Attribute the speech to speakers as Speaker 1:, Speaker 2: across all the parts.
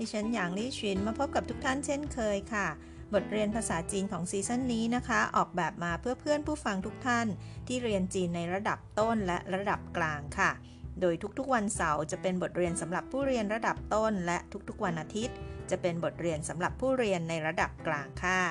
Speaker 1: ดิฉันหยางลี่ชินมาพบกับทุกท่านเช่นเคยค่ะ บทเรียนภาษาจีนของซีซั่นนี้นะคะ ออกแบบมาเพื่อเพื่อนผู้ฟังทุกท่าน ที่เรียนจีนในระดับต้นและระดับกลางค่ะ โดยทุกๆวันเสาร์จะเป็นบทเรียนสำหรับผู้เรียนระดับต้น และทุกๆวันอาทิตย์ จะเป็นบทเรียนสำหรับผู้เรียนในระดับกลางค่ะ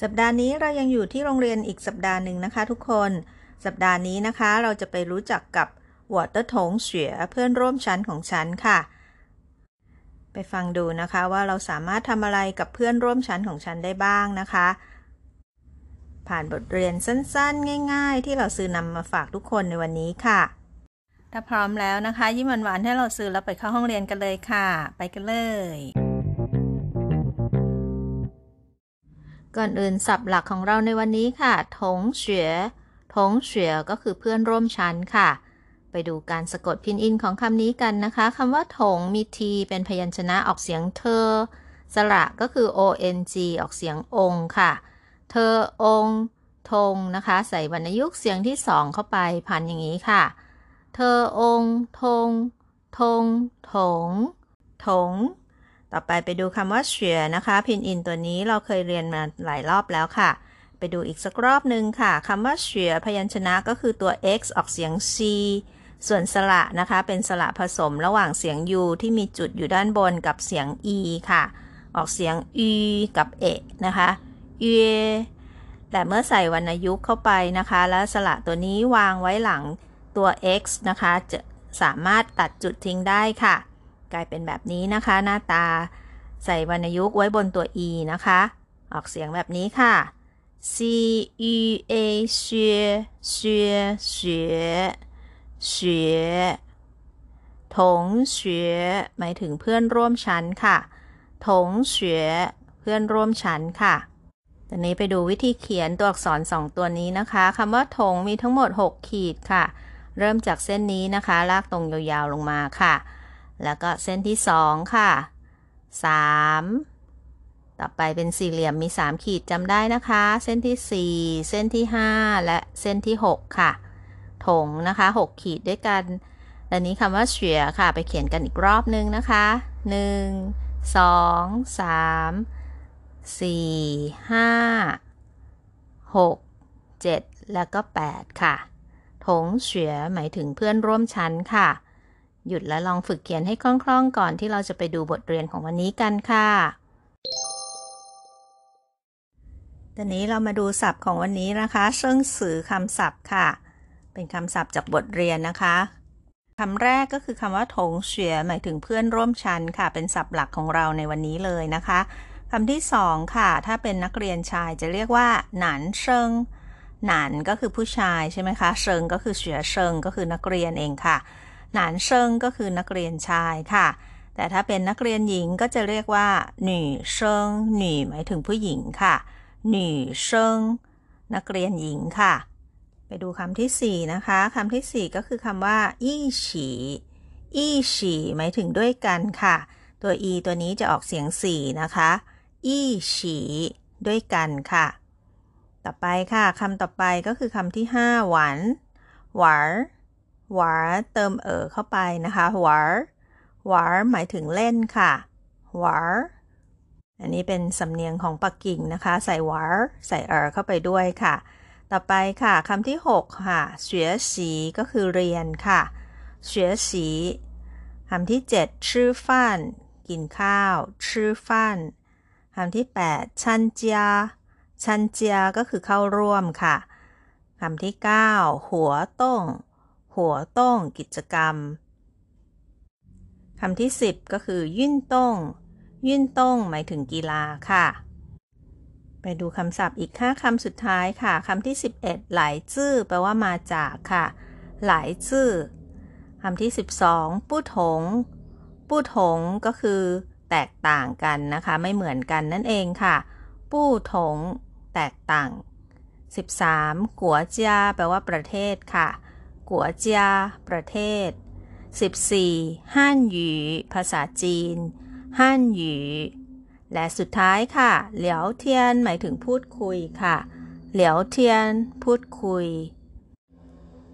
Speaker 1: สัปดาห์นี้เรายังอยู่ที่โรงเรียนอีกสัปดาห์หนึ่งนะคะทุกคน สัปดาห์นี้นะคะเราจะไปรู้จักกับ วอเตอร์ถงเฉียเพื่อนร่วมชั้นของฉันค่ะ ไปฟังดูนะคะว่าเราสามารถทำอะไรกับเพื่อนร่วมชั้นของฉันได้บ้างนะคะ ผ่านบทเรียนสั้นๆ ง่าย ๆ ที่เราซื้อนำมาฝากทุกคนในวันนี้ค่ะ ถ้าพร้อมแล้วนะคะ ยิ้มหวานๆให้เราซื้อแล้วไปเข้าห้องเรียนกันเลยค่ะ ไปกันเลยก่อนอื่นศัพท์หลักของเราในวันนี้ค่ะ ถงเฉียถงเฉียก็คือเพื่อนร่วมชั้นค่ะ ไปดูการสะกดพินอินของคำนี้กันนะคะคำว่าถงมีทีเป็นพยัญชนะออกเสียงเธอ สระก็คือ ong ออกเสียงองค่ะ เธอองทงนะคะ ใส่วรรณยุกต์เสียงที่สองเข้าไปพันอย่างนี้ค่ะ เธอองทง ทง ถง ถง ต่อไปไปดูคำว่าเฉียนะคะ พินอินตัวนี้เราเคยเรียนมาหลายรอบแล้วค่ะไปดูอีกสักรอบหนึ่งค่ะ คำว่าเฉียพยัญชนะก็คือตัว x ออกเสียง c ส่วนสระนะคะ เป็นสระผสมระหว่างเสียง u ที่มีจุดอยู่ด้านบนกับเสียง e ค่ะ ออกเสียง u กับเอนะคะเอแต่เมื่อใส่วรรณยุกต์เข้าไปนะคะ แล้วสระตัวนี้วางไว้หลังตัว x นะคะ จะสามารถตัดจุดทิ้งได้ค่ะ กลายเป็นแบบนี้นะคะ หน้าตาใส่วรรณยุกต์ไว้บนตัว e นะคะ ออกเสียงแบบนี้ค่ะ c u a เ学学学学ถงเฉหมายถึงเพื่อนร่วมชั้นค่ะ ถงเฉเพื่อนร่วมชั้นค่ะตอนนี้ไปดูวิธีเขียนตัวอักษรสองตัวนี้นะคะคำว่าถงมีทั้งหมด 6 ขีดค่ะ เริ่มจากเส้นนี้นะคะ ลากตรงยาวๆลงมาค่ะ แล้วก็เส้นที่ 2 ค่ะ 3 ต่อไปเป็นสี่เหลี่ยมมี 3 ขีดจำได้นะคะ เส้นที่ 4 เส้นที่ 5 และเส้นที่ 6 ค่ะ ถงนะคะ 6 ขีดด้วยกันอันนี้คำว่าเฉียค่ะ ไปเขียนกันอีกรอบนึงนะคะ 1 2 3 4 5 6 7 แล้วก็ 8 ค่ะ ถงเฉียหมายถึงเพื่อนร่วมชั้นค่ะ หยุดแล้วลองฝึกเขียนให้คล่องๆ ก่อนที่เราจะไปดูบทเรียนของวันนี้กันค่ะตอนนี้เรามาดูศัพท์ของวันนี้นะคะ เชิงสื่อคำศัพท์ค่ะ เป็นคำศัพท์จากบทเรียนนะคะคำแรกก็คือคำว่าถงเฉียหมายถึงเพื่อนร่วมชั้นค่ะ เป็นศัพท์หลักของเราในวันนี้เลยนะคะคำที่สองค่ะ ถ้าเป็นนักเรียนชายจะเรียกว่า หนานเชิงหนานก็คือผู้ชายใช่ไหมคะเชิงก็คือเฉียเชิงก็คือนักเรียนเองค่ะ หนานเชิงก็คือนักเรียนชายค่ะ แต่ถ้าเป็นนักเรียนหญิงก็จะเรียกว่าหนี่เชิงหนี่หมายถึงผู้หญิงค่ะหนี่เชิงนักเรียนหญิงค่ะ ไปดูคำที่ 4 นะคะคำที่ 4 ก็คือคำว่าอี้ฉีอี้ฉีหมายถึงด้วยกันค่ะ ตัว e ตัวนี้จะออกเสียง 4 นะคะอี้ฉีด้วยกันค่ะ ต่อไปค่ะคำต่อไปก็คือคำที่ 5 หวานหวานหวานเติมเออเข้าไปนะคะหวานหวานหมายถึงเล่นค่ะหวานอันนี้เป็นสำเนียงของปักกิ่งนะคะ ใส่หวานใส่เออเข้าไปด้วยค่ะ ต่อไปค่ะคำที่ 6 ค่ะเฉียสีก็คือเรียนค่ะเฉียสีคำที่ 7 ชื่อฟันกินข้าว ชื่อฟันคำที่ 8 ชันเจีย ชันเจียก็คือเข้าร่วมค่ะคำที่ 9 หัวต้ง หัวต้งกิจกรรมคำที่ 10 ก็คือ ยื่นต้ง ยื่นต้งหมายถึงกีฬาค่ะ ไปดูคำศัพท์อีก 5คำสุดท้ายค่ะคำที่ 11 หลายจื้อแปลว่ามาจากค่ะ หลายจื้อคำที่ 12 ปู้ถง ปู้ถงก็คือแตกต่างกันนะคะ ไม่เหมือนกันนั่นเองค่ะ ปู้ถง แตกต่าง 13 กัวเจียแปลว่าประเทศค่ะ กัวเจียประเทศ 14ฮั่นหยูภาษาจีนฮั่นหยู และสุดท้ายค่ะเหลียวเทียนหมายถึงพูดคุยค่ะ 聊天พูดคุย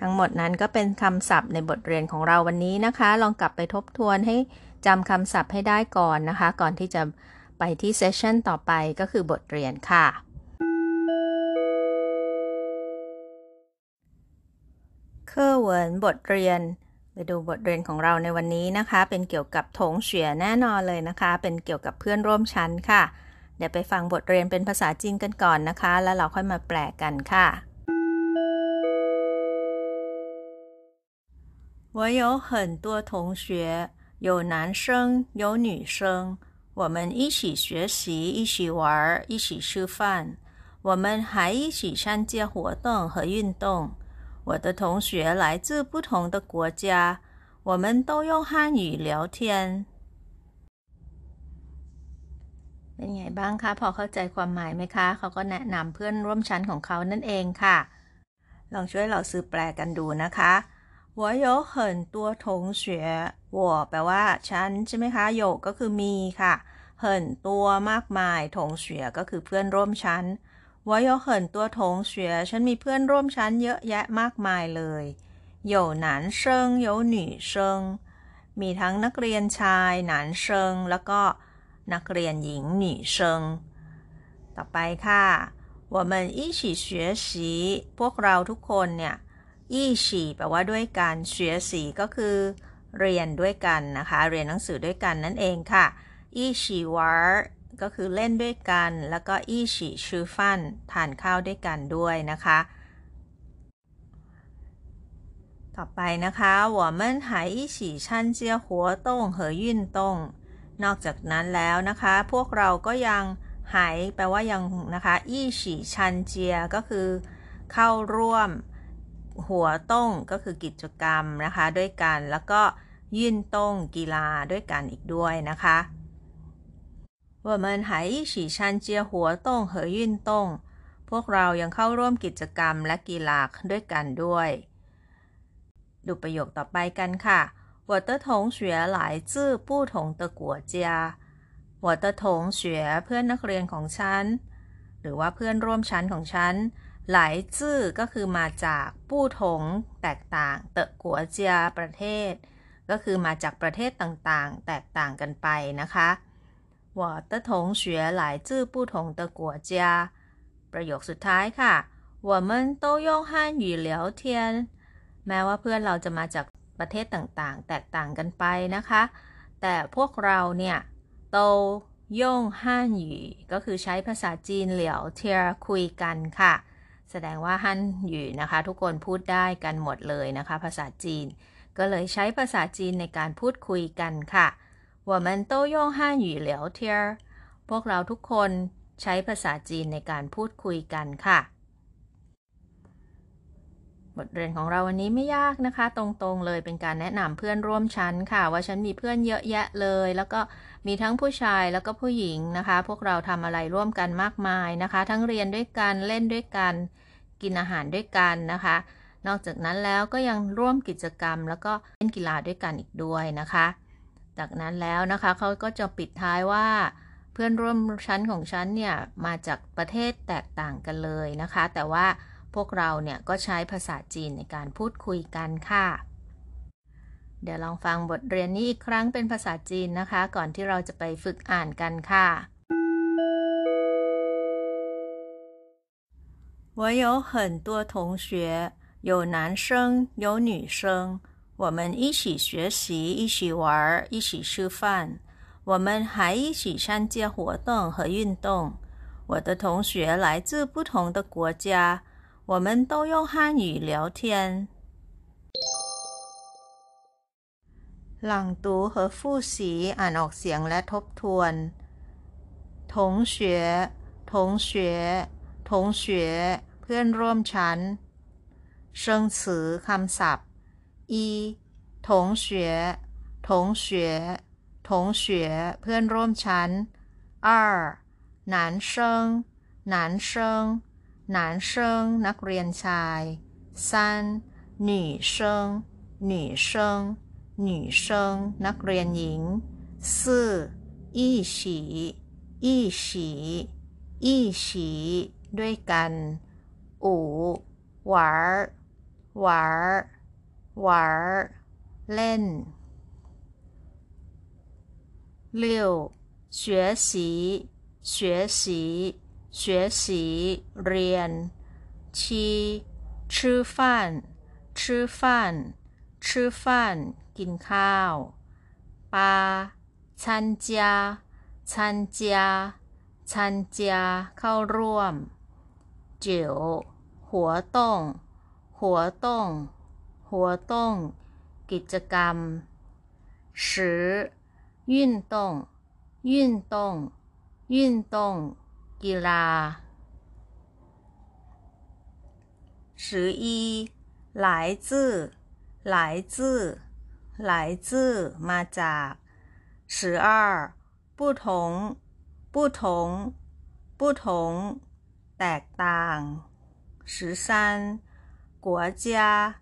Speaker 1: ทั้งหมดนั้นก็เป็นคำศัพท์ในบทเรียนของเราวันนี้นะคะ ลองกลับไปทบทวนให้จำคำศัพท์ให้ได้ก่อนนะคะ ก่อนที่จะไปที่ session ต่อไปก็คือบทเรียนค่ะ 课文บทเรียน ไปดูบทเรียนของเราในวันนี้นะคะ เป็นเกี่ยวกับถงเฉียแน่นอนเลยนะคะ เป็นเกี่ยวกับเพื่อนร่วมชั้นค่ะ เดี๋ยวไปฟังบทเรียนเป็นภาษาจีนกันก่อนนะคะ แล้วเราค่อยมาแปลกันค่ะ我有很多同学，有男生，有女生。我们一起学习，一起玩，一起吃饭。我们还一起参加活动和运动。 我的同学来自不同的国家，我们都用汉语聊天。เป็นไงบ้างคะพอเข้าใจความหมายไหมคะ เขาก็แนะนำเพื่อนร่วมชั้นของเขานั่นเองค่ะ ลองช่วยเราซื้อแปลกันดูนะคะ我有很多同学我แปลว่าฉันใช่ไหมคะโยก็คือมีค่ะเหินตัวมากมายถงเฉียก็คือเพื่อนร่วมชั้น 我有很多同学ฉันมีเพื่อนร่วมชั้นเยอะแยะมากมายเลย有男生有女生มีทั้งนักเรียนชายหนานเชิงแล้วก็นักเรียนหญิงหนีเชิงต่อไปค่ะ我们一起学习พวกเราทุกคนเนี่ย一起แปลว่าด้วยกัน学习ก็คือเรียนด้วยกันนะคะ เรียนหนังสือด้วยกันนั่นเองค่ะ一起玩 ก็คือเล่นด้วยกัน แล้วก็อีฉีชื่อฟันทานข้าวด้วยกันด้วยนะคะ ต่อไปนะคะ我们还一起参加活动和运动นอกจากนั้นแล้วนะคะ พวกเราก็ยังหายแปลว่ายังนะคะอีฉีชันเจียก็คือเข้าร่วมหัวต้งก็คือกิจกรรมนะคะด้วยกัน แล้วก็ยื่นต้งกีฬาด้วยกันอีกด้วยนะคะ 我们还一起参加活动和运动พวกเรายังเข้าร่วมกิจกรรมและกีฬาด้วยกันด้วย ดูประโยคต่อไปกันค่ะ我的同学来自不同的国家我的同学เพื่อนนักเรียนของฉัน หรือว่าเพื่อนร่วมชั้นของฉัน หลายจื้อก็คือมาจากผู้ถงแตกต่างเตะกัวเจียประเทศ ก็คือมาจากประเทศต่างๆ แตกต่างกันไปนะคะ 我的同学来自不同的国家ประโยคสุดท้ายค่ะ我们都用汉语聊天แม้ว่าเพื่อนเราจะมาจากประเทศต่างๆ แตกต่างกันไปนะคะ แต่พวกเราเนี่ยโตย่งฮั่นหยูก็คือใช้ภาษาจีนเหลียวเทียคุยกันค่ะ แสดงว่าฮั่นหยูนะคะ ทุกคนพูดได้กันหมดเลยนะคะ ภาษาจีน ก็เลยใช้ภาษาจีนในการพูดคุยกันค่ะ 我们都用汉语聊天พวกเราทุกคนใช้ภาษาจีนในการพูดคุยกันค่ะ บทเรียนของเราวันนี้ไม่ยากนะคะ ตรงๆเลยเป็นการแนะนำเพื่อนร่วมชั้นค่ะ ว่าฉันมีเพื่อนเยอะแยะเลย แล้วก็มีทั้งผู้ชายแล้วก็ผู้หญิงนะคะ พวกเราทำอะไรร่วมกันมากมายนะคะ ทั้งเรียนด้วยกันเล่นด้วยกัน กินอาหารด้วยกันนะคะ นอกจากนั้นแล้วก็ยังร่วมกิจกรรม แล้วก็เล่นกีฬาด้วยกันอีกด้วยนะคะ จากนั้นแล้วนะคะเขาก็จะปิดท้ายว่า เพื่อนร่วมชั้นของฉันเนี่ยมาจากประเทศแตกต่างกันเลยนะคะ แต่ว่าพวกเราเนี่ยก็ใช้ภาษาจีนในการพูดคุยกันค่ะ เดี๋ยวลองฟังบทเรียนนี้อีกครั้งเป็นภาษาจีนนะคะ ก่อนที่เราจะไปฝึกอ่านกันค่ะ我有很多同学，有男生，有女生。 我们一起学习，一起玩，一起吃饭。我们还一起参加活动和运动。我的同学来自不同的国家，我们都用汉语聊天。朗读和复习อ่านออกเสียงและทบทวน同学同学同学เพื่อนร่วมชั้น生词คำศัพท์ 一 同学同学同学เพื่อนร่วมชั้น二男生男生男生นักเรียนชาย三女生女生女生นักเรียนหญิง四一起一起一起ด้วยกัน五玩玩 玩เล่น六学习学习学习เรียน七吃饭吃饭吃饭กินข้าว八参加参加参加เข้าร่วม九活动活动 活动กิจกรรม十运动运动运动กีฬา十一来自来自来自มาจาก十二不同不同不同แตกต่าง十三国家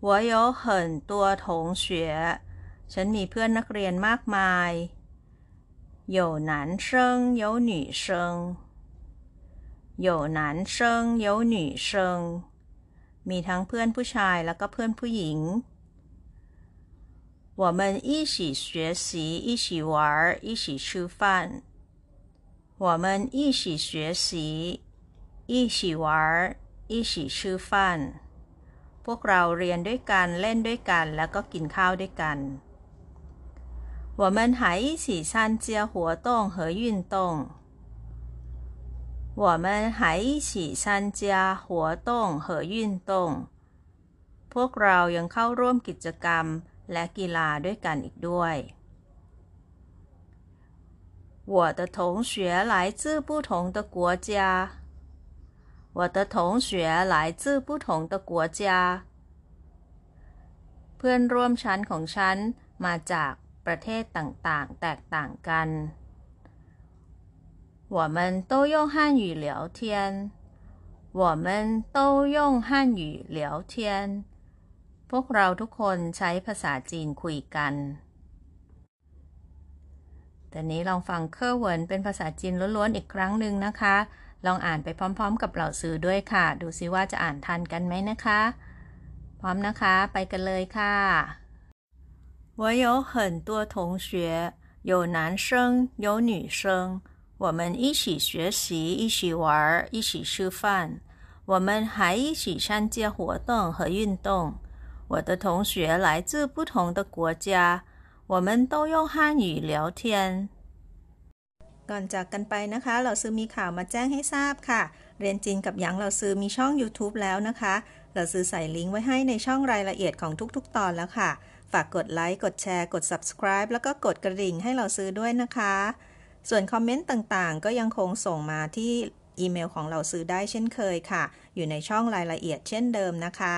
Speaker 1: 我有很多同学ฉันมีเพื่อนนักเรียนมากมาย有男生有女生有男生有女生มีทั้งเพื่อนผู้ชายแล้วก็เพื่อนผู้หญิง我们一起学习一起玩一起吃饭我们一起学习一起玩一起吃饭 พวกเราเรียนด้วยกันเล่นด้วยกันแล้วก็กินข้าวด้วยกัน我们还一起参加活动和运动我们还一起参加活动和运动พวกเรายังเข้าร่วมกิจกรรมและกีฬาด้วยกันอีกด้วย我的同学来自不同的国家 我的同学来自不同的国家เพื่อนร่วมชั้นของฉันมาจากประเทศต่างๆ แตกต่างกัน我们都用汉语聊天我们都用汉语聊天พวกเราทุกคนใช้ภาษาจีนคุยกันแต่นี้ลองฟังเคอร์เวินเป็นภาษาจีนล้วนๆอีกครั้งหนึ่งนะคะ ลองอ่านไปพร้อมๆกับเหล่าสื่อด้วยค่ะ ดูซิว่าจะอ่านทันกันไหมนะคะ พร้อมนะคะ ไปกันเลยค่ะ我有很多同学有男生有女生我们一起学习，一起玩，一起吃饭。我们还一起参加活动和运动。我的同学来自不同的国家，我们都用汉语聊天。 ก่อนจากกันไปนะคะ เราซื้อมีข่าวมาแจ้งให้ทราบค่ะ เรียนจีนกับหยางเราซื้อมีช่อง YouTube แล้วนะคะ เราซื้อใส่ลิงก์ไว้ให้ในช่องรายละเอียดของทุกๆ ตอนแล้วค่ะ ฝากกดไลค์ กดแชร์ กด subscribe แล้วก็กดกระดิ่งให้เราซื้อด้วยนะคะ ส่วนคอมเมนต์ต่างๆ ก็ยังคงส่งมาที่อีเมลของเราซื้อได้เช่นเคยค่ะ อยู่ในช่องรายละเอียดเช่นเดิมนะคะ